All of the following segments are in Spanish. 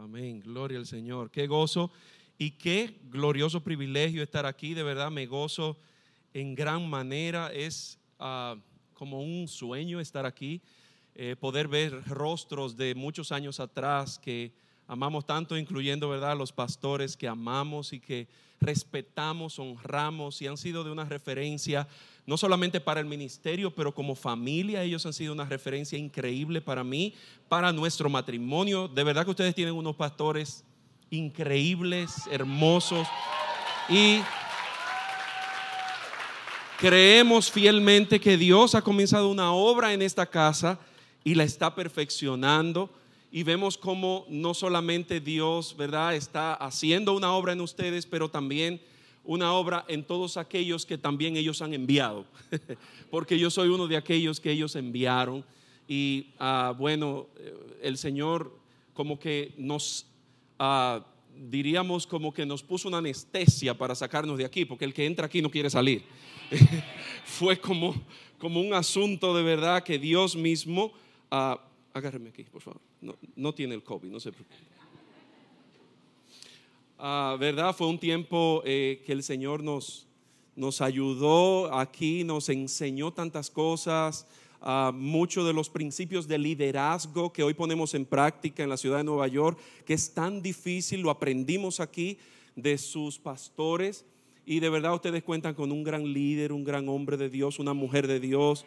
Amén. Gloria al Señor. Qué gozo y qué glorioso privilegio estar aquí. De verdad me gozo en gran manera. Es ah, como un sueño estar aquí, eh, poder ver rostros de muchos años atrás que amamos tanto, incluyendo, ¿verdad?, los pastores que amamos y que respetamos, honramos y han sido de una referencia, no solamente para el ministerio, pero como familia, ellos han sido una referencia increíble para mí, para nuestro matrimonio. De verdad que ustedes tienen unos pastores increíbles, hermosos y creemos fielmente que Dios ha comenzado una obra en esta casa y la está perfeccionando y vemos cómo no solamente Dios, ¿verdad?, está haciendo una obra en ustedes, pero también una obra en todos aquellos que también ellos han enviado. Porque yo soy uno de aquellos que ellos enviaron. Y ah, bueno, el Señor como que nos, ah, diríamos como que nos puso una anestesia para sacarnos de aquí, porque el que entra aquí no quiere salir. Fue como, como un asunto de verdad que Dios mismo... Uh, agárreme aquí, por favor no, tiene el COVID, no se preocupe. Ah, ¿Verdad? Fue un tiempo eh, que el Señor nos, nos ayudó aquí, nos enseñó tantas cosas, uh, muchos de los principios de liderazgo que hoy ponemos en práctica en la ciudad de Nueva York, que es tan difícil, lo aprendimos aquí de sus pastores. Y de verdad ustedes cuentan con un gran líder, un gran hombre de Dios, una mujer de Dios.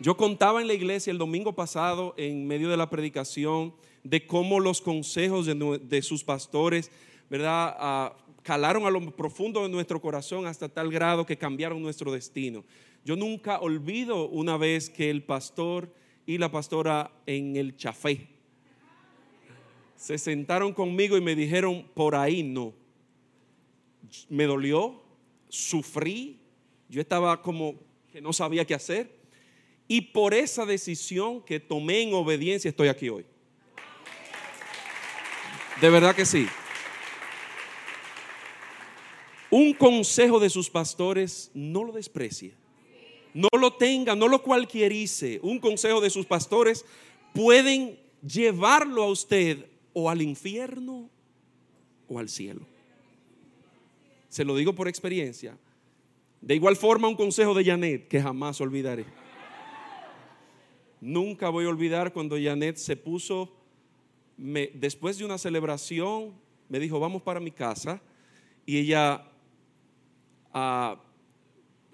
Yo contaba en la iglesia el domingo pasado, en medio de la predicación, de cómo los consejos de, sus pastores, ¿verdad? Ah, calaron a lo profundo de nuestro corazón hasta tal grado que cambiaron nuestro destino. Yo nunca olvido una vez que el pastor y la pastora en el chafé se sentaron conmigo y me dijeron, por ahí no. Me dolió, sufrí, yo estaba como que no sabía qué hacer. Y por esa decisión que tomé en obediencia estoy aquí hoy. De verdad que sí. Un consejo de sus pastores no lo desprecie. No lo tenga, no lo cualquierice. Un consejo de sus pastores pueden llevarlo a usted o al infierno o al cielo. Se lo digo por experiencia. De igual forma, un consejo de Janet que jamás olvidaré. Nunca voy a olvidar cuando Janet se puso, después de una celebración, me dijo, vamos para mi casa. Y ella ah,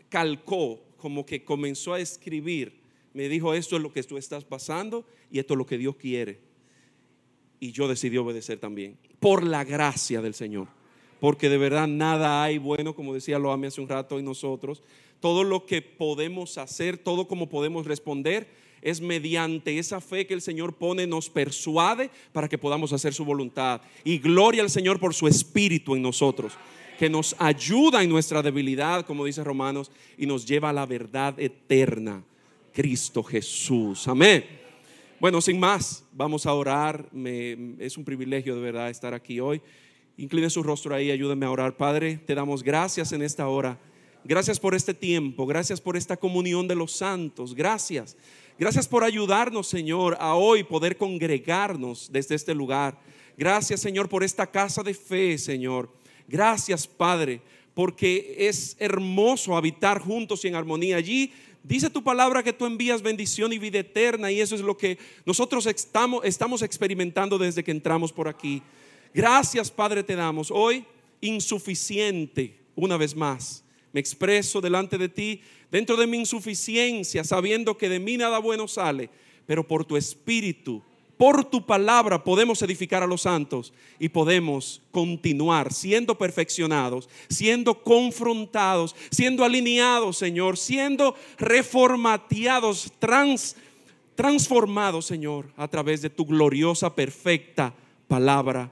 calcó, como que comenzó a escribir. Me dijo, esto es lo que tú estás pasando y esto es lo que Dios quiere. Y yo decidí obedecer también, por la gracia del Señor. Porque de verdad nada hay bueno, como decía lo hace un rato, y nosotros. Todo lo que podemos hacer, todo como podemos responder, es mediante esa fe que el Señor pone, nos persuade para que podamos hacer su voluntad. Y gloria al Señor por su espíritu en nosotros, que nos ayuda en nuestra debilidad, como dice Romanos, y nos lleva a la verdad eterna. Cristo Jesús. Amén. Bueno, sin más, vamos a orar. es un privilegio de verdad estar aquí hoy. Incline su rostro ahí, ayúdenme a orar. Padre, te damos gracias en esta hora. Gracias por este tiempo, gracias por esta comunión de los santos. Gracias Gracias por ayudarnos, Señor, a hoy poder congregarnos desde este lugar. Gracias, Señor, por esta casa de fe, Señor. Gracias, Padre, porque es hermoso habitar juntos y en armonía. Allí dice tu palabra que tú envías bendición y vida eterna y eso es lo que nosotros estamos, estamos experimentando desde que entramos por aquí. Gracias, Padre, te damos. Hoy insuficiente, una vez más. Me expreso delante de ti dentro de mi insuficiencia, sabiendo que de mí nada bueno sale, pero por tu espíritu, por tu palabra podemos edificar a los santos y podemos continuar siendo perfeccionados, siendo confrontados, siendo alineados, Señor, siendo reformateados, trans, transformados, Señor, a través de tu gloriosa, perfecta palabra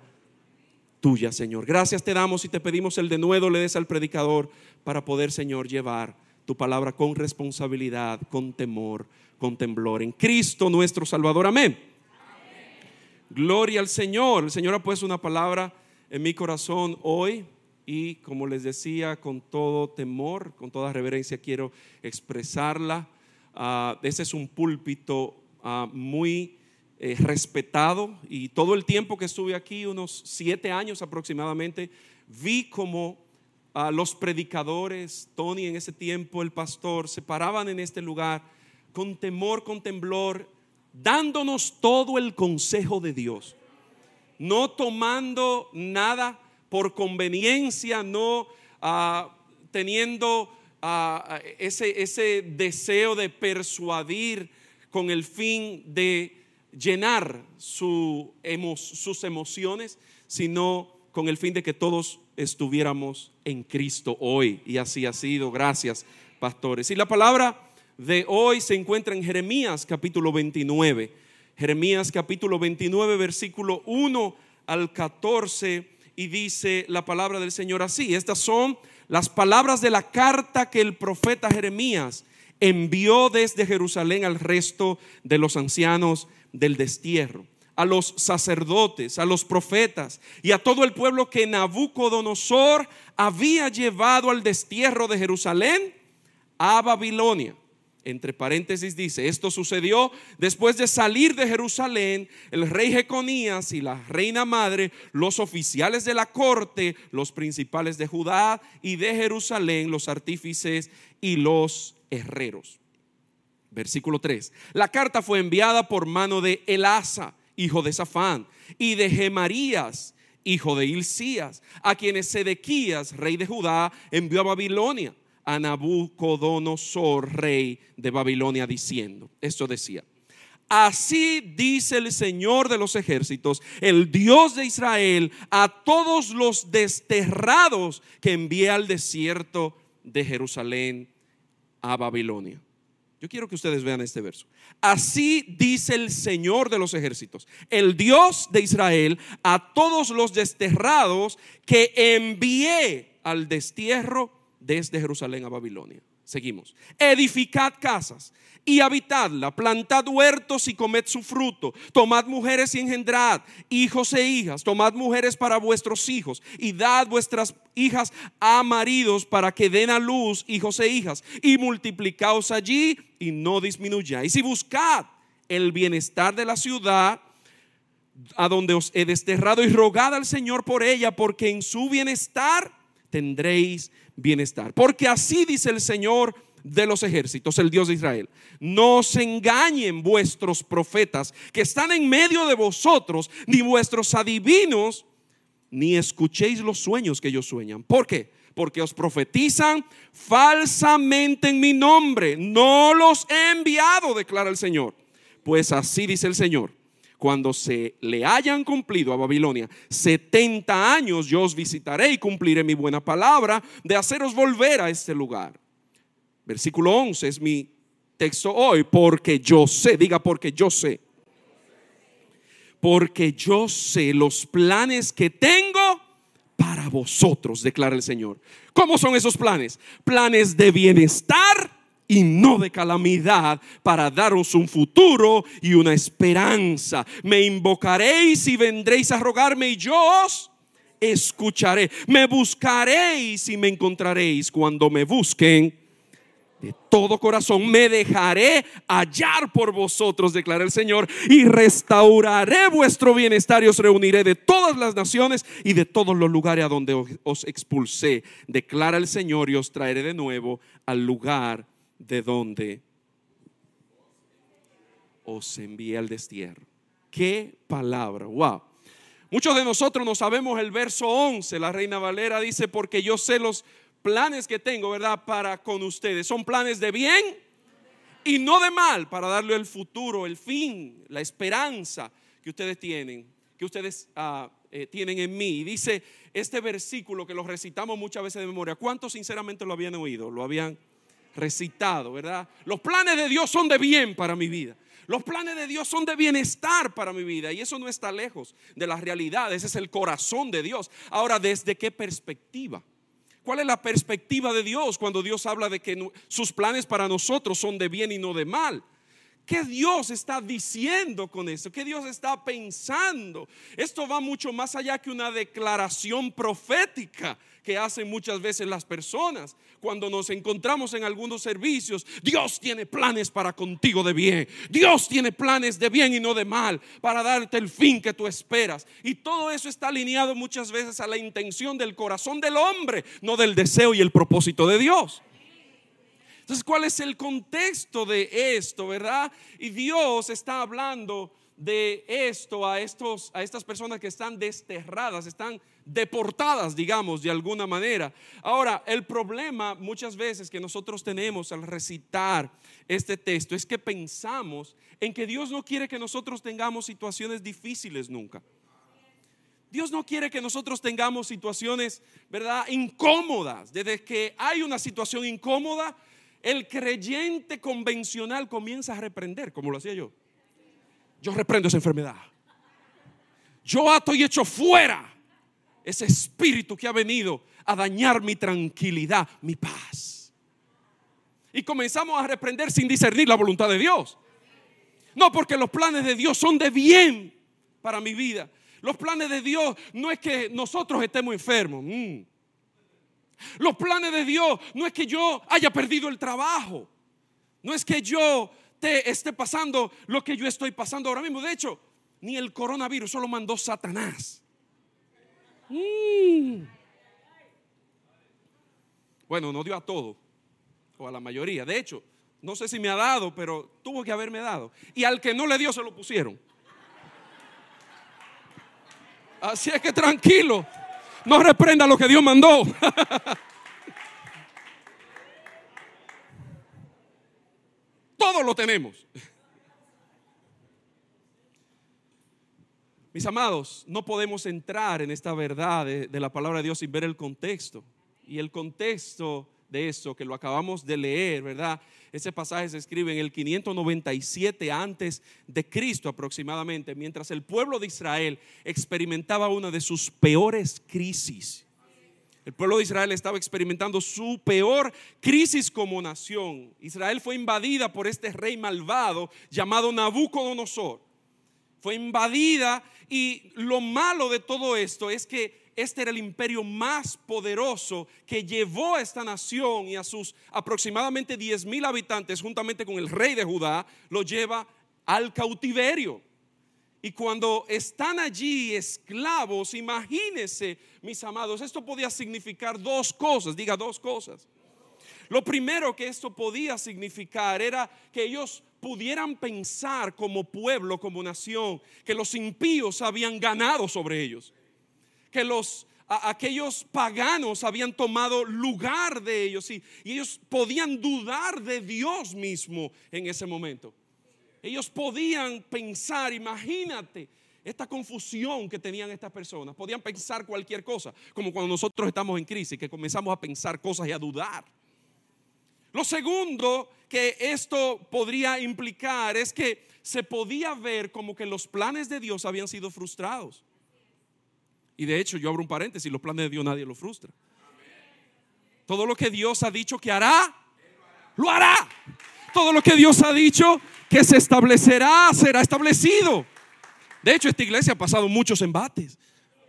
tuya, Señor. Gracias te damos y te pedimos el de nuevo le des al predicador para poder, Señor, llevar tu palabra con responsabilidad, con temor, con temblor. En Cristo nuestro Salvador. Amén. Gloria al Señor. El Señor ha puesto una palabra en mi corazón hoy y como les decía, con todo temor, con toda reverencia quiero expresarla. Este es un púlpito ah, muy eh, respetado y todo el tiempo que estuve aquí, unos siete años aproximadamente, vi como a los predicadores, Tony en ese tiempo, el pastor, se paraban en este lugar con temor, con temblor, dándonos todo el consejo de Dios, no tomando nada por conveniencia, no ah, teniendo ah, ese, ese deseo de persuadir con el fin de llenar sus emociones, sino con el fin de que todos estuviéramos en Cristo hoy. Y así ha sido. Gracias, pastores. Y la palabra de hoy se encuentra en Jeremías capítulo 29. Jeremías capítulo 29, versículo 1 al 14. Y dice la palabra del Señor así. Estas son las palabras de la carta que el profeta Jeremías envió desde Jerusalén al resto de los ancianos del destierro, a los sacerdotes, a los profetas y a todo el pueblo que Nabucodonosor había llevado al destierro de Jerusalén a Babilonia. Entre paréntesis dice, esto sucedió después de salir de Jerusalén el rey Jeconías y la reina madre, los oficiales de la corte, los principales de Judá y de Jerusalén, los artífices y los herreros. Versículo 3. La carta fue enviada por mano de Elasa, hijo de Safán, y de Gemarías, hijo de Hilcías, a quienes Sedequías, rey de Judá, envió a Babilonia, a Nabucodonosor, rey de Babilonia, diciendo, esto decía, Así dice el Señor de los ejércitos, el Dios de Israel, a todos los desterrados que envié al desierto de Jerusalén a Babilonia. Yo quiero que ustedes vean este verso. Así dice el Señor de los ejércitos, el Dios de Israel, a todos los desterrados que envié al destierro desde Jerusalén a Babilonia. Seguimos. Edificad casas y habitadla, plantad huertos y comed su fruto, tomad mujeres y engendrad hijos e hijas, tomad mujeres para vuestros hijos y dad vuestras hijas a maridos para que den a luz hijos e hijas. Y multiplicaos allí y no disminuyáis. Y buscad el bienestar de la ciudad a donde os he desterrado y rogad al Señor por ella porque en su bienestar tendréis bienestar. Porque así dice el Señor de los ejércitos, el Dios de Israel. No se engañen vuestros profetas que están en medio de vosotros, ni vuestros adivinos, ni escuchéis los sueños que ellos sueñan. ¿Por qué? Porque os profetizan falsamente en mi nombre. No los he enviado, declara el Señor. Pues así dice el Señor cuando se le hayan cumplido a Babilonia 70 años, yo os visitaré y cumpliré mi buena palabra de haceros volver a este lugar. Versículo 11 es mi texto hoy, porque yo sé, diga porque yo sé. Porque yo sé los planes que tengo para vosotros, declara el Señor. ¿Cómo son esos planes? Planes de bienestar y no de calamidad, para daros un futuro y una esperanza. Me invocaréis y vendréis a rogarme y yo os escucharé. Me buscaréis y me encontraréis cuando me busquen de todo corazón. Me dejaré hallar por vosotros, declara el Señor, y restauraré vuestro bienestar y os reuniré de todas las naciones y de todos los lugares a donde os expulsé, declara el Señor, y os traeré de nuevo al lugar de donde os envía al destierro. Qué palabra, wow. Muchos de nosotros no sabemos el verso 11. La Reina Valera dice, porque yo sé los planes que tengo, ¿verdad? Para con ustedes. Son planes de bien y no de mal, para darle el futuro, el fin, la esperanza que ustedes tienen, que ustedes ah, eh, tienen en mí. Y dice este versículo que lo recitamos muchas veces de memoria. ¿Cuántos sinceramente lo habían oído? ¿Lo habían recitado, ¿verdad? Los planes de Dios son de bien para mi vida. Los planes de Dios son de bienestar para mi vida y eso no está lejos de la realidad, ese es el corazón de Dios. Ahora, ¿desde qué perspectiva? ¿Cuál es la perspectiva de Dios cuando Dios habla de que sus planes para nosotros son de bien y no de mal? ¿Qué Dios está diciendo con esto? ¿Qué Dios está pensando? Esto va mucho más allá que una declaración profética que hacen muchas veces las personas cuando nos encontramos en algunos servicios. Dios tiene planes para contigo de bien. Dios tiene planes de bien y no de mal para darte el fin que tú esperas. Y todo eso está alineado muchas veces a la intención del corazón del hombre, no del deseo y el propósito de Dios. Entonces, ¿cuál es el contexto de esto, verdad? Y Dios está hablando de esto a, estos, a estas personas que están desterradas, están deportadas, digamos, de alguna manera. Ahora, el problema muchas veces que nosotros tenemos al recitar este texto es que pensamos en que Dios no quiere que nosotros tengamos situaciones difíciles nunca. Dios no quiere que nosotros tengamos situaciones, ¿verdad?, incómodas. Desde que hay una situación incómoda, el creyente convencional comienza a reprender, como lo hacía yo. Yo reprendo esa enfermedad. Yo ato y echo fuera ese espíritu que ha venido a dañar mi tranquilidad, mi paz. Y comenzamos a reprender sin discernir la voluntad de Dios. No, porque los planes de Dios son de bien para mi vida. Los planes de Dios no es que nosotros estemos enfermos. Mm. Los planes de Dios no es que yo haya perdido el trabajo. No es que yo te esté pasando lo que yo estoy pasando ahora mismo. De hecho, ni el coronavirus solo mandó Satanás. Mm. Bueno, no dio a todo, o a la mayoría. De hecho, no sé si me ha dado, pero tuvo que haberme dado. Y al que no le dio, se lo pusieron. Así es que tranquilo. No reprenda lo que Dios mandó. Todo lo tenemos. Mis amados, no podemos entrar en esta verdad de, de, la palabra de Dios sin ver el contexto. Y el contexto de eso que lo acabamos de leer, ¿verdad? Ese pasaje se escribe en el 597 antes de Cristo aproximadamente, mientras el pueblo de Israel experimentaba una de sus peores crisis. El pueblo de Israel estaba experimentando su peor crisis como nación. Israel fue invadida por este rey malvado llamado Nabucodonosor. Fue invadida y lo malo de todo esto es que este era el imperio más poderoso que llevó a esta nación y a sus aproximadamente 10 mil habitantes, juntamente con el rey de Judá, lo lleva al cautiverio. Y cuando están allí esclavos, imagínense, mis amados, esto podía significar dos cosas, diga dos cosas. Lo primero que esto podía significar era que ellos pudieran pensar como pueblo, como nación, que los impíos habían ganado sobre ellos que los aquellos paganos habían tomado lugar de ellos y, y ellos podían dudar de Dios mismo en ese momento. Ellos podían pensar, imagínate, esta confusión que tenían estas personas. Podían pensar cualquier cosa, como cuando nosotros estamos en crisis, que comenzamos a pensar cosas y a dudar. Lo segundo que esto podría implicar es que se podía ver como que los planes de Dios habían sido frustrados. Y de hecho, yo abro un paréntesis, los planes de Dios nadie lo frustra. Todo lo que Dios ha dicho que hará, lo hará. Todo lo que Dios ha dicho que se establecerá, será establecido. De hecho, esta iglesia ha pasado muchos embates,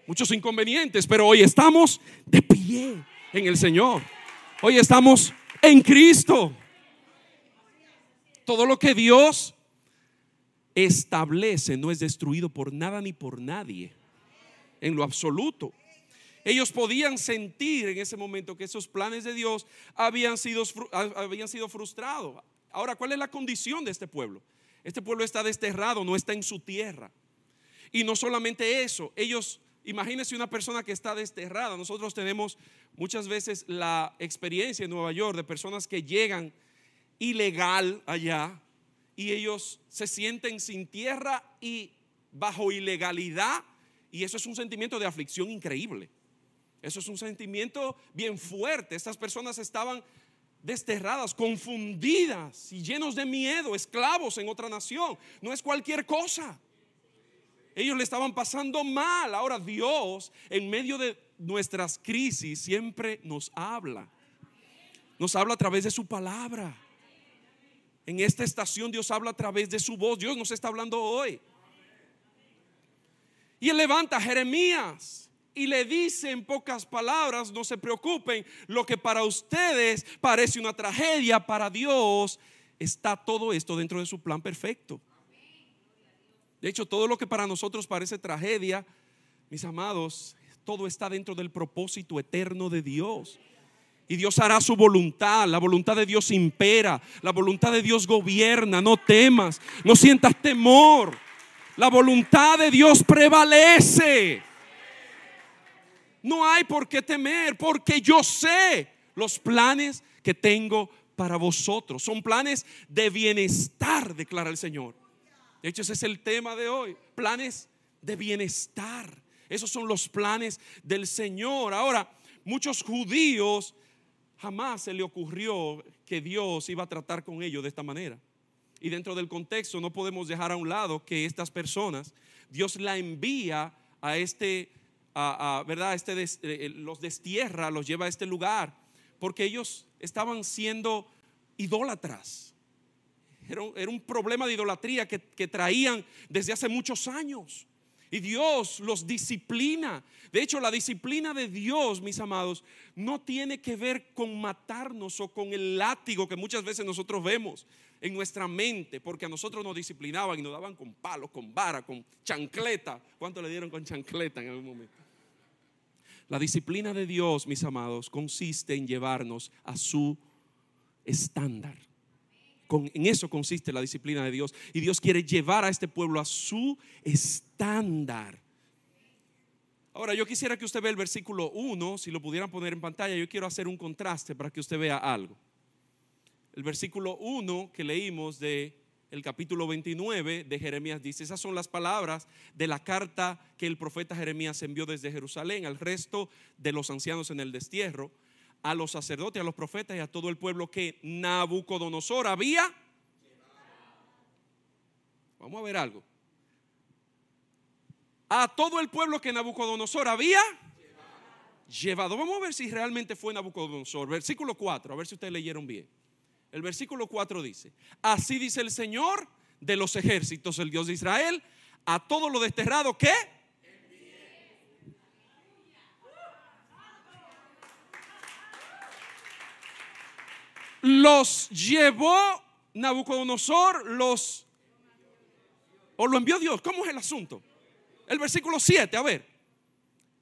muchos inconvenientes, pero hoy estamos de pie en el Señor. Hoy estamos en Cristo. Todo lo que Dios establece no es destruido por nada ni por nadie en lo absoluto. Ellos podían sentir en ese momento que esos planes de Dios habían sido, habían sido frustrados. Ahora, ¿cuál es la condición de este pueblo? Este pueblo está desterrado, no está en su tierra. Y no solamente eso, ellos, imagínense una persona que está desterrada. Nosotros tenemos muchas veces la experiencia en Nueva York de personas que llegan ilegal allá y ellos se sienten sin tierra y bajo ilegalidad y eso es un sentimiento de aflicción increíble. Eso es un sentimiento bien fuerte. Estas personas estaban desterradas, confundidas y llenos de miedo, esclavos en otra nación. No es cualquier cosa. Ellos le estaban pasando mal. Ahora Dios, en medio de nuestras crisis, siempre nos habla. Nos habla a través de su palabra. En esta estación Dios habla a través de su voz. Dios nos está hablando hoy. Y él levanta a Jeremías y le dice en pocas palabras, no se preocupen, lo que para ustedes parece una tragedia, para Dios está todo esto dentro de su plan perfecto. De hecho, todo lo que para nosotros parece tragedia, mis amados, todo está dentro del propósito eterno de Dios. Y Dios hará su voluntad. La voluntad de Dios impera. La voluntad de Dios gobierna. No temas. No sientas temor. La voluntad de Dios prevalece. No hay por qué temer porque yo sé los planes que tengo para vosotros. Son planes de bienestar, declara el Señor. De hecho, ese es el tema de hoy. Planes de bienestar. Esos son los planes del Señor. Ahora, muchos judíos jamás se le ocurrió que Dios iba a tratar con ellos de esta manera. Y dentro del contexto no podemos dejar a un lado que estas personas, Dios la envía a este, a, ¿verdad? Este eh, los destierra, los lleva a este lugar, porque ellos estaban siendo idólatras. Era un, problema de idolatría que traían desde hace muchos años. Y Dios los disciplina. De hecho, la disciplina de Dios, mis amados, no tiene que ver con matarnos o con el látigo que muchas veces nosotros vemos en nuestra mente, porque a nosotros nos disciplinaban y nos daban con palos, con vara, con chancleta. ¿Cuánto le dieron con chancleta en algún momento? La disciplina de Dios, mis amados, consiste en llevarnos a su estándar. En eso consiste la disciplina de Dios. Y Dios quiere llevar a este pueblo a su estándar. Ahora, yo quisiera que usted vea el versículo 1, si lo pudieran poner en pantalla, yo quiero hacer un contraste para que usted vea algo. El versículo 1 que leímos de el capítulo 29 de Jeremías dice, esas son las palabras de la carta que el profeta Jeremías envió desde Jerusalén al resto de los ancianos en el destierro, a los sacerdotes, a los profetas y a todo el pueblo que Nabucodonosor había. Vamos a ver algo a todo el pueblo que Nabucodonosor había llevado. Vamos a ver si realmente fue Nabucodonosor. Versículo 4, a ver si ustedes leyeron bien. El versículo 4 dice, así dice el Señor de los ejércitos, el Dios de Israel, a todo lo desterrado que... Los llevó Nabucodonosor, los... O lo envió Dios. ¿Cómo es el asunto? El versículo 7, a ver.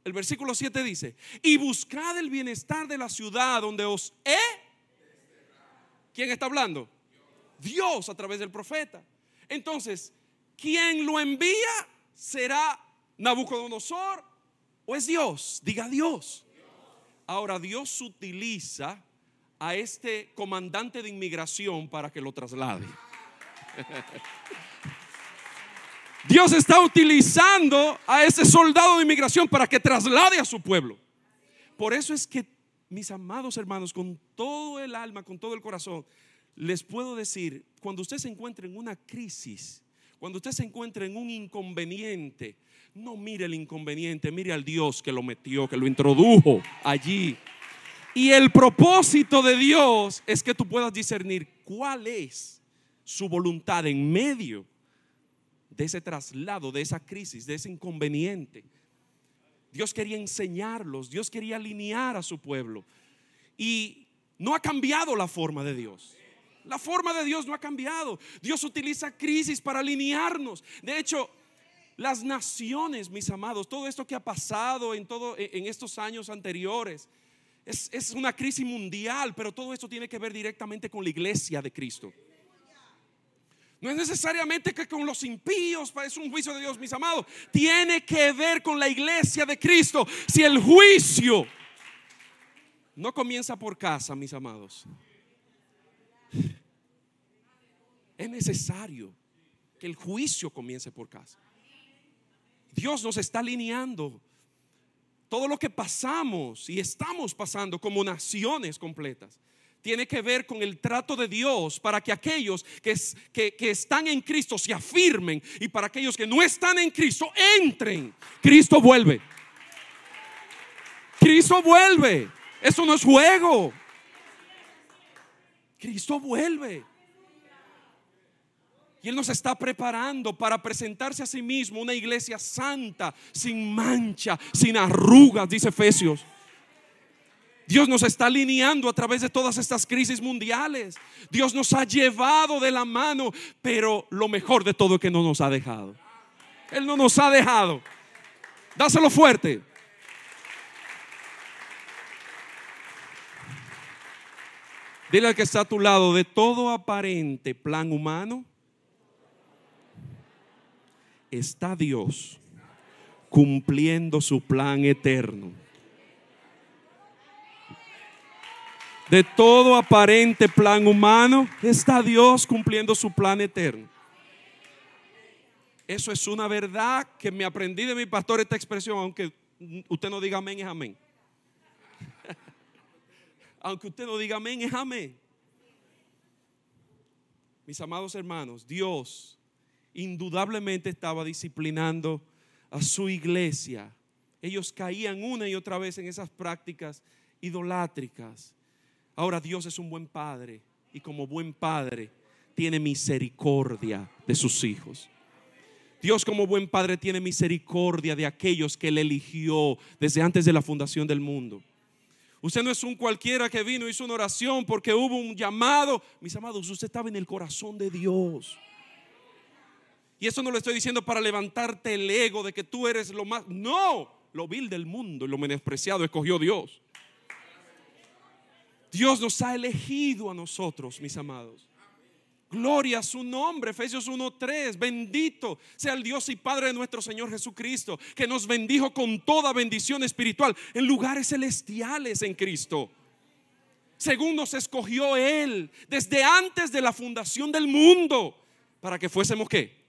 El versículo 7 dice, y buscad el bienestar de la ciudad donde os he... ¿Quién está hablando? Dios a través del profeta. Entonces, ¿quién lo envía será Nabucodonosor o es Dios? Diga Dios. Ahora Dios utiliza a este comandante de inmigración para que lo traslade. Dios está utilizando a ese soldado de inmigración para que traslade a su pueblo. Por eso es que, mis amados hermanos, con todo el alma, con todo el corazón, les puedo decir, cuando usted se encuentre en una crisis, cuando usted se encuentre en un inconveniente, no mire el inconveniente, mire al Dios que lo metió, que lo introdujo allí. Y el propósito de Dios es que tú puedas discernir cuál es su voluntad en medio de ese traslado, de esa crisis, de ese inconveniente. Dios quería enseñarlos, Dios quería alinear a su pueblo. Y no ha cambiado la forma de Dios. La forma de Dios no ha cambiado. Dios utiliza crisis para alinearnos. De hecho, las naciones, mis amados, todo esto que ha pasado en, todo, en estos años anteriores, es, es una crisis mundial, pero todo esto tiene que ver directamente con la iglesia de Cristo. No es necesariamente que con los impíos es un juicio de Dios, mis amados. Tiene que ver con la iglesia de Cristo. Si el juicio no comienza por casa, mis amados, es necesario que el juicio comience por casa. Dios nos está alineando todo lo que pasamos y estamos pasando como naciones completas tiene que ver con el trato de Dios para que aquellos que, que, están en Cristo se afirmen y para aquellos que no están en Cristo entren. Cristo vuelve. Cristo vuelve. Eso no es juego. Cristo vuelve. Y Él nos está preparando para presentarse a sí mismo una iglesia santa, sin mancha, sin arrugas, dice Efesios. Dios nos está alineando a través de todas estas crisis mundiales. Dios nos ha llevado de la mano, pero lo mejor de todo es que no nos ha dejado. Él no nos ha dejado. Dáselo fuerte. Dile al que está a tu lado, de todo aparente plan humano, está Dios cumpliendo su plan eterno. De todo aparente plan humano, está Dios cumpliendo su plan eterno. Eso es una verdad que me aprendí de mi pastor esta expresión, aunque usted no diga amén, es amén. aunque usted no diga amén, es amén. Mis amados hermanos, Dios indudablemente estaba disciplinando a su iglesia. Ellos caían una y otra vez en esas prácticas idolátricas. Ahora Dios es un buen padre y como buen padre tiene misericordia de sus hijos. Dios como buen padre tiene misericordia de aquellos que él eligió desde antes de la fundación del mundo. Usted no es un cualquiera que vino, hizo una oración porque hubo un llamado. Mis amados, usted estaba en el corazón de Dios. Y eso no lo estoy diciendo para levantarte el ego de que tú eres lo más. No, lo vil del mundo y lo menospreciado escogió Dios. Dios nos ha elegido a nosotros, mis amados. Gloria a su nombre, Efesios 1:3. Bendito sea el Dios y Padre de nuestro Señor Jesucristo, que nos bendijo con toda bendición espiritual en lugares celestiales en Cristo. Según nos escogió Él desde antes de la fundación del mundo, para que fuésemos qué?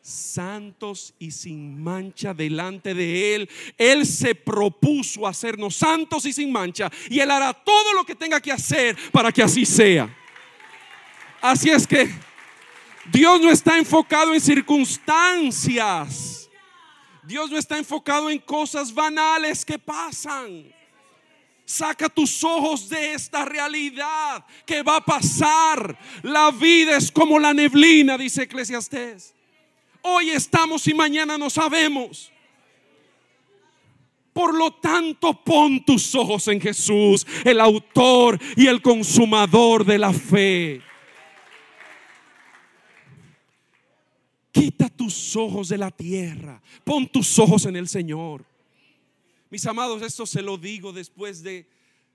Santos y sin mancha delante de Él. Él se propuso hacernos santos y sin mancha y Él hará todo lo que tenga que hacer para que así sea. Así es que Dios no está enfocado en circunstancias. Dios no está enfocado en cosas banales que pasan. Saca tus ojos de esta realidad que va a pasar. La vida es como la neblina, dice Eclesiastés. Hoy estamos y mañana no sabemos. Por lo tanto, pon tus ojos en Jesús, el autor y el consumador de la fe. Quita tus ojos de la tierra, pon tus ojos en el Señor. Mis amados, esto se lo digo después de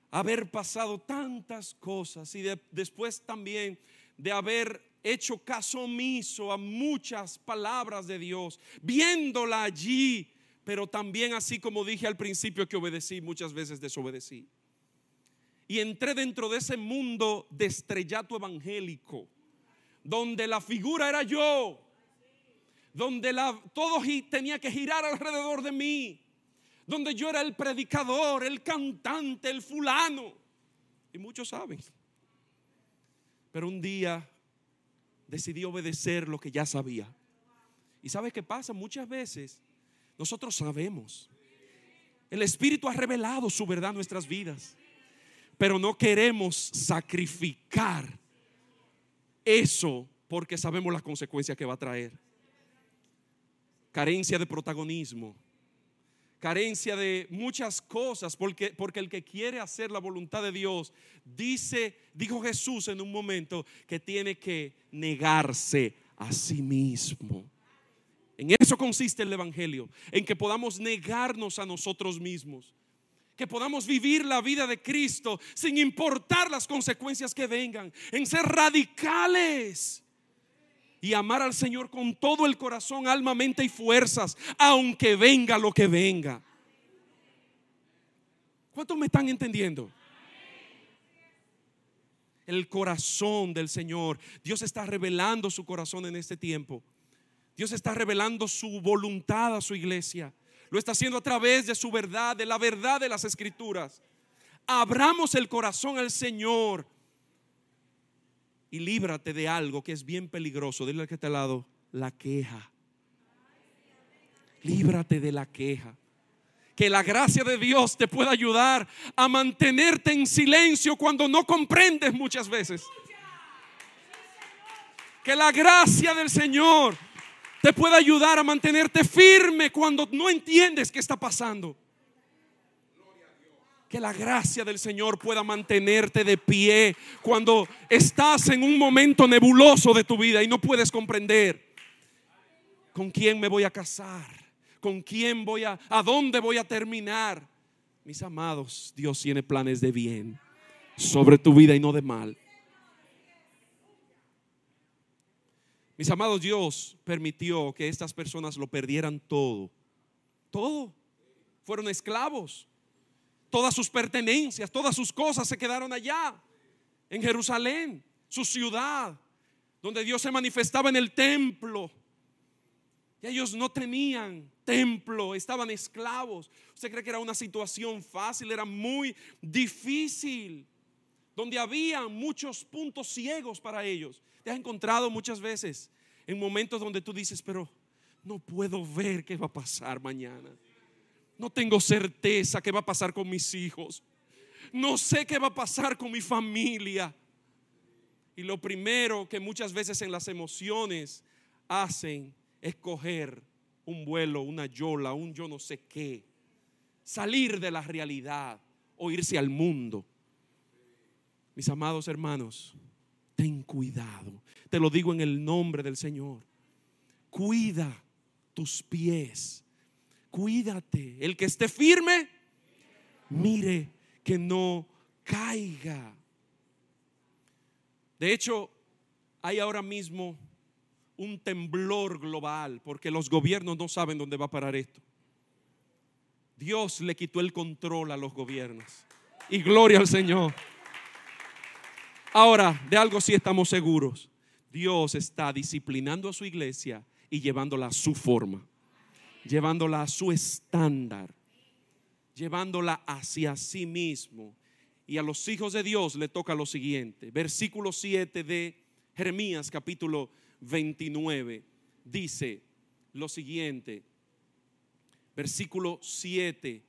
haber pasado tantas cosas y después también de haber hecho caso omiso a muchas palabras de Dios, viéndola allí, pero también así como dije al principio que obedecí, muchas veces desobedecí. Y entré dentro de ese mundo de estrellato evangélico, donde la figura era yo, donde todo tenía que girar alrededor de mí, donde yo era el predicador, el cantante, el fulano. Y muchos saben. Pero un día decidí obedecer lo que ya sabía. ¿Y sabe qué pasa? Muchas veces nosotros sabemos. El Espíritu ha revelado su verdad en nuestras vidas. Pero no queremos sacrificar eso porque sabemos las consecuencias que va a traer. Carencia de protagonismo. Carencia de muchas cosas, porque, porque el que quiere hacer la voluntad de Dios, dice, dijo Jesús en un momento, que tiene que negarse a sí mismo. En eso consiste el Evangelio, en que podamos negarnos a nosotros mismos, que podamos vivir la vida de Cristo sin importar las consecuencias que vengan, en ser radicales y amar al Señor con todo el corazón, alma, mente y fuerzas, aunque venga lo que venga. ¿Cuántos me están entendiendo? el corazón del Señor. Dios está revelando su corazón en este tiempo. Dios está revelando su voluntad a su iglesia. Lo está haciendo a través de su verdad, de la verdad de las escrituras. Abramos el corazón al Señor y líbrate de algo que es bien peligroso. Dile al que está al lado, la queja. Líbrate de la queja que la gracia de Dios te pueda ayudar a mantenerte en silencio cuando no comprendes muchas veces. Que la gracia del Señor te pueda ayudar a mantenerte firme cuando no entiendes qué está pasando. Que la gracia del Señor pueda mantenerte de pie cuando estás en un momento nebuloso de tu vida y no puedes comprender con quién me voy a casar, con quién voy a, a dónde voy a terminar. Mis amados, Dios tiene planes de bien sobre tu vida y no de mal. Mis amados, Dios permitió que estas personas lo perdieran todo. Todo. Fueron esclavos. Todas sus pertenencias, todas sus cosas se quedaron allá, en Jerusalén, su ciudad, donde Dios se manifestaba en el templo. Y ellos no tenían templo, estaban esclavos. ¿Usted cree que era una situación fácil? Era muy difícil, donde había muchos puntos ciegos para ellos. Te has encontrado muchas veces en momentos donde tú dices, pero no puedo ver qué va a pasar mañana. No tengo certeza qué va a pasar con mis hijos. No sé qué va a pasar con mi familia. Y lo primero que muchas veces en las emociones hacen es coger un vuelo, una yola, un yo no sé qué. Salir de la realidad o irse al mundo. Mis amados hermanos, ten cuidado. Te lo digo en el nombre del Señor. Cuida tus pies. Cuídate. El que esté firme, mire que no caiga. De hecho, hay ahora mismo un temblor global porque los gobiernos no saben dónde va a parar esto. Dios le quitó el control a los gobiernos. Y gloria al Señor. Ahora, de algo sí estamos seguros. Dios está disciplinando a su iglesia y llevándola a su forma, llevándola a su estándar, llevándola hacia sí mismo. Y a los hijos de Dios le toca lo siguiente. Versículo 7 de Jeremías capítulo 29 dice lo siguiente. Versículo 7.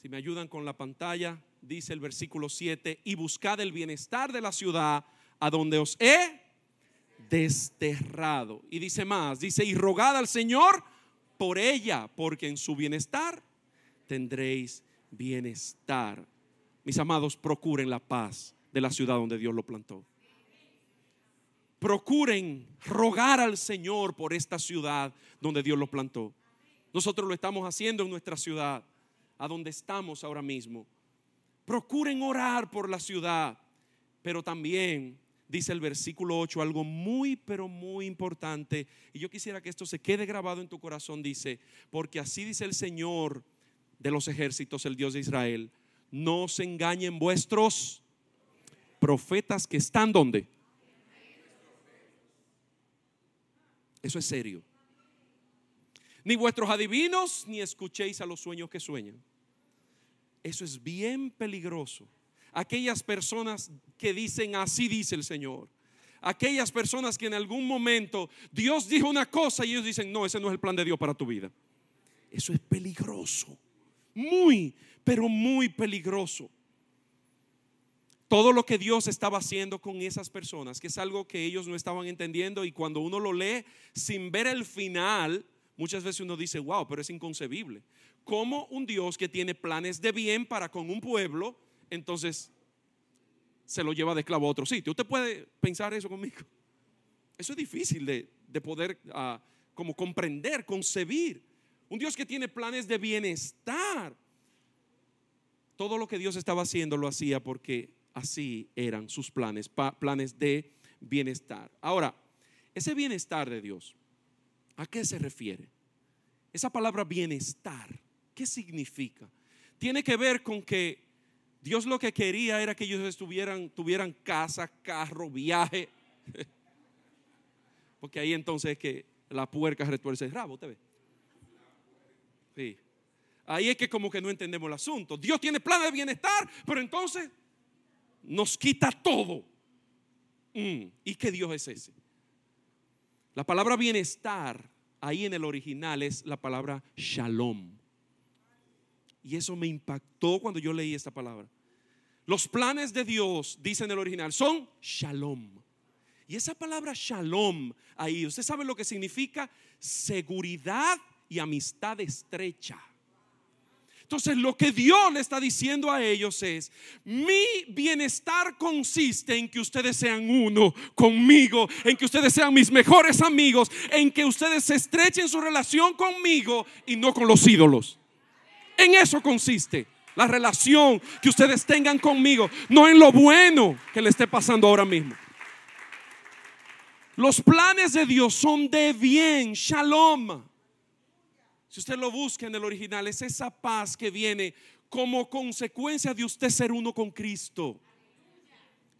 Si me ayudan con la pantalla, dice el versículo 7, y buscad el bienestar de la ciudad a donde os he desterrado. Y dice más, dice, y rogad al Señor por ella, porque en su bienestar tendréis bienestar. Mis amados, procuren la paz de la ciudad donde Dios lo plantó. Procuren rogar al Señor por esta ciudad donde Dios lo plantó. Nosotros lo estamos haciendo en nuestra ciudad, a donde estamos ahora mismo. Procuren orar por la ciudad, pero también dice el versículo 8 algo muy, pero muy importante. Y yo quisiera que esto se quede grabado en tu corazón. Dice, porque así dice el Señor de los ejércitos, el Dios de Israel. No se engañen vuestros profetas que están donde. Eso es serio. Ni vuestros adivinos, ni escuchéis a los sueños que sueñan. Eso es bien peligroso. Aquellas personas que dicen así dice el Señor. Aquellas personas que en algún momento Dios dijo una cosa y ellos dicen, no, ese no es el plan de Dios para tu vida. Eso es peligroso. Muy, pero muy peligroso. Todo lo que Dios estaba haciendo con esas personas, que es algo que ellos no estaban entendiendo y cuando uno lo lee sin ver el final, muchas veces uno dice, wow, pero es inconcebible como un Dios que tiene planes de bien para con un pueblo, entonces se lo lleva de esclavo a otro sitio. ¿Usted puede pensar eso conmigo? Eso es difícil de, poder ah, como comprender, concebir. Un Dios que tiene planes de bienestar. Todo lo que Dios estaba haciendo lo hacía porque así eran sus planes, planes de bienestar. Ahora, ese bienestar de Dios, ¿a qué se refiere? Esa palabra bienestar ¿Qué significa? Tiene que ver con que Dios lo que quería era que ellos estuvieran, tuvieran casa, carro, viaje. Porque ahí entonces es que la puerca retuerce el rabo, ¿te ve? Sí. Ahí es que como que no entendemos el asunto. Dios tiene planes de bienestar, pero entonces nos quita todo. Mm, ¿Y qué Dios es ese? La palabra bienestar ahí en el original es la palabra shalom. Y eso me impactó cuando yo leí esta palabra. Los planes de Dios, dice en el original, son shalom. Y esa palabra shalom ahí, ¿usted sabe lo que significa? Seguridad y amistad estrecha. Entonces lo que Dios le está diciendo a ellos es, mi bienestar consiste en que ustedes sean uno conmigo, en que ustedes sean mis mejores amigos, en que ustedes se estrechen su relación conmigo y no con los ídolos. En eso consiste la relación que ustedes tengan conmigo, no en lo bueno que le esté pasando ahora mismo. Los planes de Dios son de bien, shalom. Si usted lo busca en el original, es esa paz que viene como consecuencia de usted ser uno con Cristo.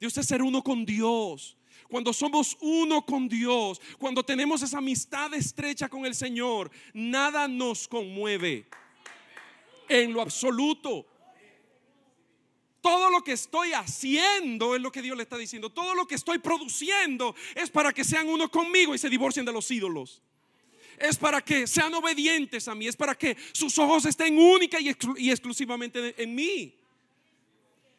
De usted ser uno con Dios. Cuando somos uno con Dios, cuando tenemos esa amistad estrecha con el Señor, nada nos conmueve en lo absoluto. Todo lo que estoy haciendo es lo que Dios le está diciendo. Todo lo que estoy produciendo es para que sean uno conmigo y se divorcien de los ídolos es para que sean obedientes a mí, es para que sus ojos estén única y, exclusivamente en mí.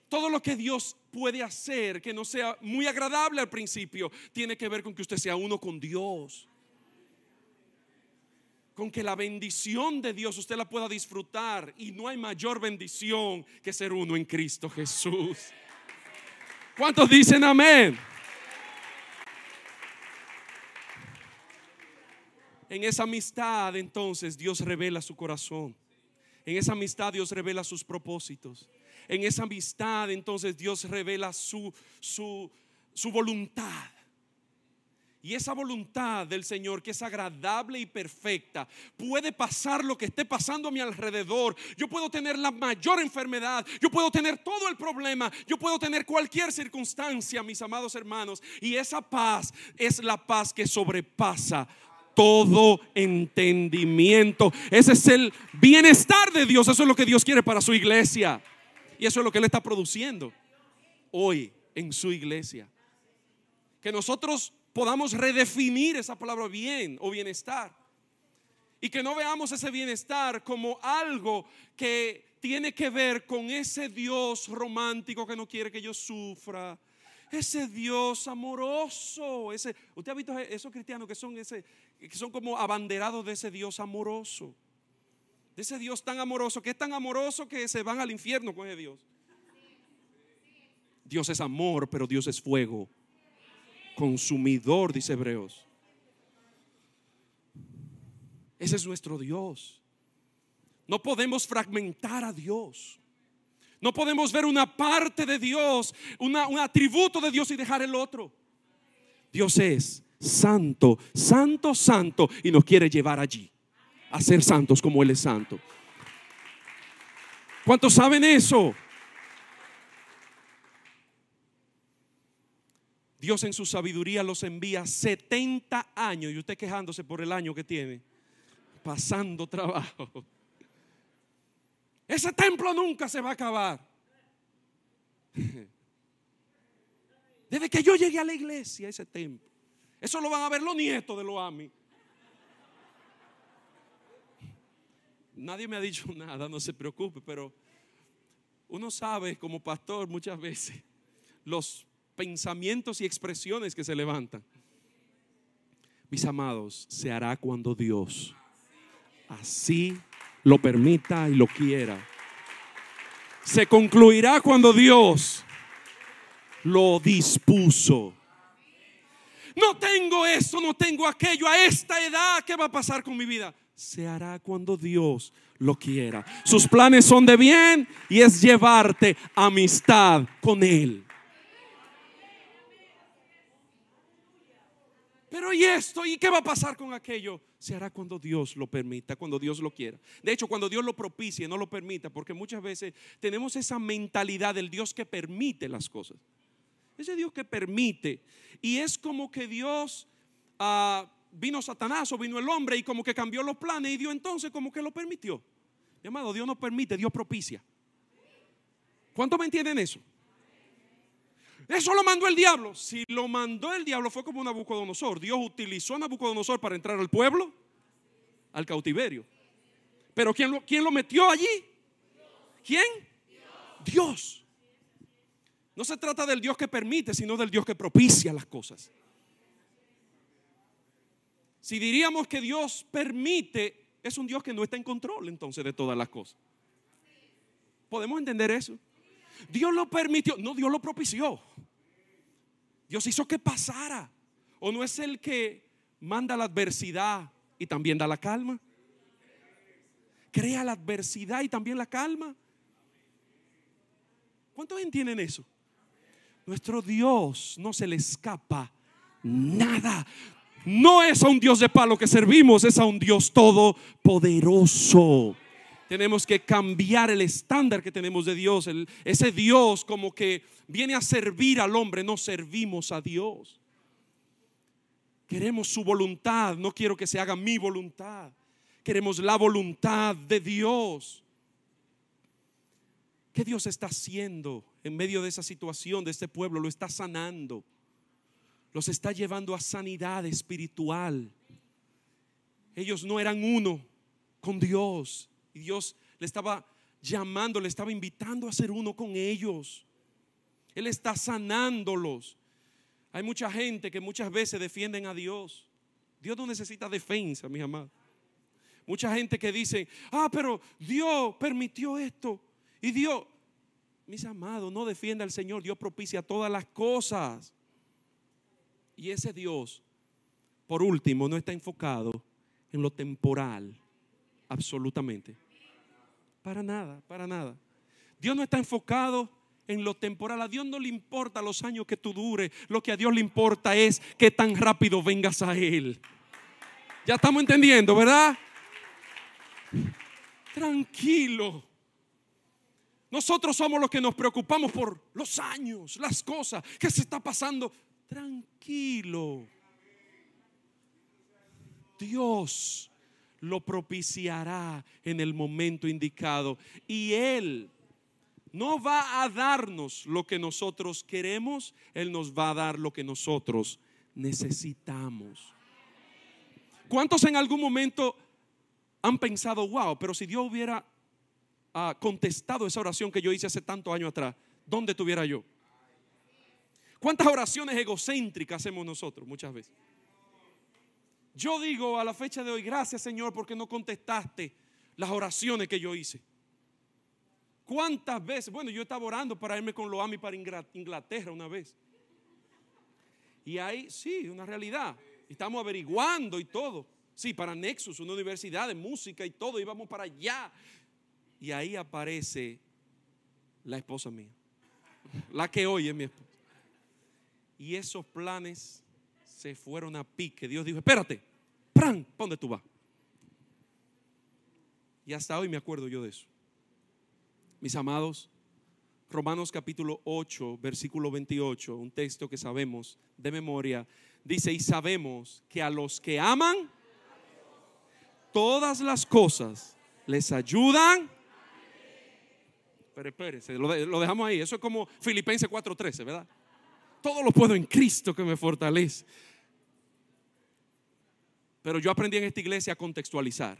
Todo lo que Dios puede hacer que no sea muy agradable al principio, tiene que ver con que usted sea uno con Dios. Con que la bendición de Dios usted la pueda disfrutar. Y no hay mayor bendición que ser uno en Cristo Jesús. ¿Cuántos dicen amén? En esa amistad entonces Dios revela su corazón. En esa amistad Dios revela sus propósitos. En esa amistad entonces Dios revela su, su, su voluntad. Y esa voluntad del Señor que es agradable y perfecta, puede pasar lo que esté pasando a mi alrededor. Yo puedo tener la mayor enfermedad, yo puedo tener todo el problema, yo puedo tener cualquier circunstancia, mis amados hermanos. Y esa paz es la paz que sobrepasa todo entendimiento. Ese es el bienestar de Dios. Eso es lo que Dios quiere para su iglesia. Y eso es lo que Él está produciendo hoy en su iglesia. Que nosotros podamos redefinir esa palabra bien o bienestar. Y que no veamos ese bienestar como algo que tiene que ver con ese Dios romántico que no quiere que yo sufra, ese Dios amoroso, ese, usted ha visto esos cristianos que son ese, que son como abanderados de ese Dios amoroso, de ese Dios tan amoroso, que es tan amoroso que se van al infierno con ese Dios. Dios es amor, pero Dios es fuego, consumidor, dice Hebreos. Ese es nuestro Dios. No podemos fragmentar a Dios. No podemos ver una parte de Dios, un atributo de Dios y dejar el otro. Dios es santo, santo, santo y nos quiere llevar allí a ser santos como Él es santo. ¿Cuántos saben eso? Dios en su sabiduría los envía 70 años y usted quejándose por el año que tiene, pasando trabajo. Ese templo nunca se va a acabar. Desde que yo llegué a la iglesia, ese templo. Eso lo van a ver los nietos de los AMI. Nadie me ha dicho nada, no se preocupe, pero uno sabe como pastor muchas veces los pensamientos y expresiones que se levantan. Mis amados, se hará cuando Dios así lo permita y lo quiera. Se concluirá cuando Dios lo dispuso. No tengo esto, no tengo aquello a esta edad. ¿Qué va a pasar con mi vida? Se hará cuando Dios lo quiera. Sus planes son de bien y es llevarte amistad con Él. Pero ¿y esto? ¿Y qué va a pasar con aquello? Se hará cuando Dios lo permita, cuando Dios lo quiera. De hecho, cuando Dios lo propicie, no lo permita, porque muchas veces tenemos esa mentalidad del Dios que permite las cosas. Ese Dios que permite. Y es como que Dios ah, vino Satanás o vino el hombre y como que cambió los planes y Dios entonces como que lo permitió. Mi amado, Dios no permite, Dios propicia. ¿Cuánto me entienden eso? Eso lo mandó el diablo. Si lo mandó el diablo fue como Nabucodonosor. Dios utilizó a Nabucodonosor para entrar al pueblo, al cautiverio. Pero ¿quién lo, quién lo metió allí? ¿Quién? Dios. No se trata del Dios que permite, sino del Dios que propicia las cosas. Si diríamos que Dios permite, es un Dios que no está en control entonces de todas las cosas. ¿Podemos entender eso? Dios lo permitió, no, Dios lo propició. Dios hizo que pasara. ¿O no es el que manda la adversidad y también da la calma? Crea la adversidad y también la calma. ¿Cuántos entienden eso? Nuestro Dios no se le escapa nada. No es a un Dios de palo que servimos, es a un Dios todopoderoso. Tenemos que cambiar el estándar que tenemos de Dios. ese Dios como que viene a servir al hombre, no servimos a Dios. Queremos su voluntad, no quiero que se haga mi voluntad. Queremos la voluntad de Dios. ¿Qué Dios está haciendo en medio de esa situación de este pueblo? Lo está sanando. Los está llevando a sanidad espiritual. Ellos no eran uno con Dios. Y Dios le estaba llamando, le estaba invitando a ser uno con ellos. Él está sanándolos. Hay mucha gente que muchas veces defienden a Dios. Dios no necesita defensa, mis amados. Mucha gente que dice, ah, pero Dios permitió esto. Y Dios, mis amados, no defienda al Señor. Dios propicia todas las cosas. Y ese Dios, por último, no está enfocado en lo temporal, absolutamente. Para nada, para nada. Dios no está enfocado en lo temporal. A Dios no le importa los años que tú dure. Lo que a Dios le importa es que tan rápido vengas a Él. Ya estamos entendiendo, ¿verdad? Tranquilo. Nosotros somos los que nos preocupamos por los años, las cosas, que se está pasando. Tranquilo. Dios lo propiciará en el momento indicado. Y Él no va a darnos lo que nosotros queremos, Él nos va a dar lo que nosotros necesitamos. ¿Cuántos en algún momento han pensado, wow, pero si Dios hubiera ah, contestado esa oración que yo hice hace tantos años atrás, ¿dónde estuviera yo? ¿Cuántas oraciones egocéntricas hacemos nosotros muchas veces? Yo digo a la fecha de hoy, gracias Señor porque no contestaste las oraciones que yo hice. ¿Cuántas veces? Bueno, yo estaba orando para irme con Loami para Inglaterra una vez. Y ahí, sí, una realidad. Estamos averiguando y todo. Sí, para Nexus, una universidad de música y todo, íbamos para allá. Y ahí aparece la esposa mía. La que hoy es mi esposa. Y esos planes se fueron a pique. Dios dijo, espérate, ¡pran! ¿Para dónde tú vas? Y hasta hoy me acuerdo yo de eso. Mis amados, Romanos capítulo 8, versículo 28, un texto que sabemos de memoria, dice, y sabemos que a los que aman, todas las cosas les ayudan. Pero espérese, lo, lo dejamos ahí. Eso es como Filipenses 4:13, ¿verdad? Todo lo puedo en Cristo que me fortalece. Pero yo aprendí en esta iglesia a contextualizar.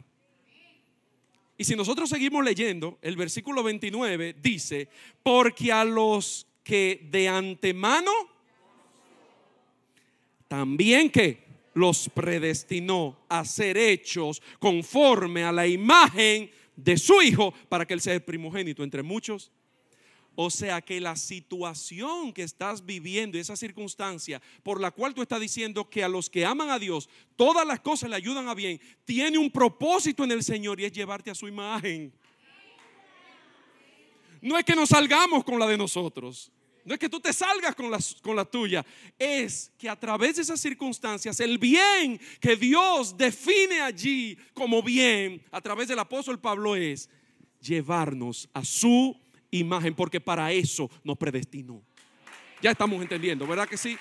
Y si nosotros seguimos leyendo, el versículo 29 dice, porque a los que de antemano, también que los predestinó a ser hechos conforme a la imagen de su Hijo, para que Él sea el primogénito entre muchos o sea que la situación que estás viviendo, esa circunstancia por la cual tú estás diciendo que a los que aman a Dios todas las cosas le ayudan a bien, tiene un propósito en el Señor y es llevarte a su imagen. No es que nos salgamos con la de nosotros. No es que tú te salgas con la, con la tuya. Es que a través de esas circunstancias, el bien que Dios define allí como bien, a través del apóstol Pablo, es llevarnos a su imagen, porque para eso nos predestinó. Ya estamos entendiendo, ¿verdad que sí?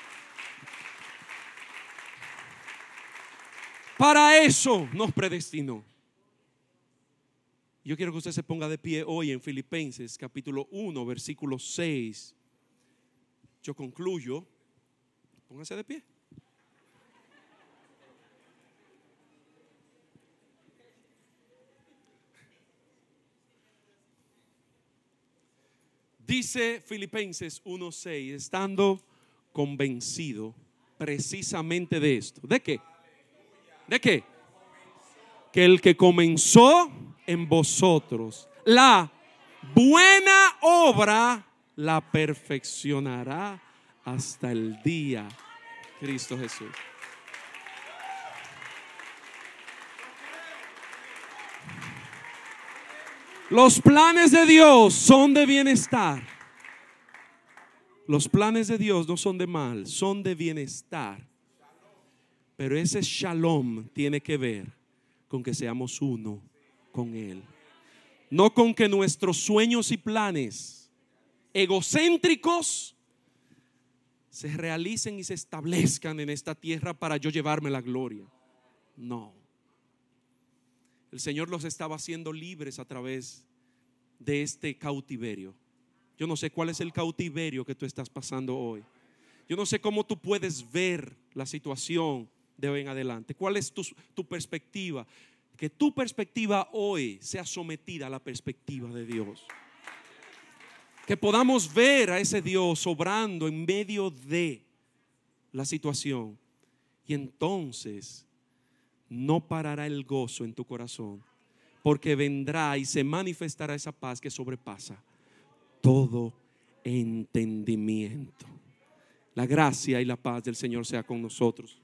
Para eso nos predestinó. Yo quiero que usted se ponga de pie hoy en Filipenses capítulo 1, versículo 6. Yo concluyo. Póngase de pie. Dice Filipenses 1:6, estando convencido precisamente de esto. ¿De qué? ¿De qué? Que el que comenzó en vosotros la buena obra la perfeccionará hasta el día Cristo Jesús. Los planes de Dios son de bienestar. Los planes de Dios no son de mal, son de bienestar. Pero ese shalom tiene que ver con que seamos uno con Él. No con que nuestros sueños y planes egocéntricos se realicen y se establezcan en esta tierra para yo llevarme la gloria. No. El Señor los estaba haciendo libres a través de este cautiverio. Yo no sé cuál es el cautiverio que tú estás pasando hoy. Yo no sé cómo tú puedes ver la situación de hoy en adelante. ¿Cuál es tu, tu perspectiva? Que tu perspectiva hoy sea sometida a la perspectiva de Dios. Que podamos ver a ese Dios obrando en medio de la situación. Y entonces no parará el gozo en tu corazón, porque vendrá y se manifestará esa paz que sobrepasa todo entendimiento. La gracia y la paz del Señor sea con nosotros.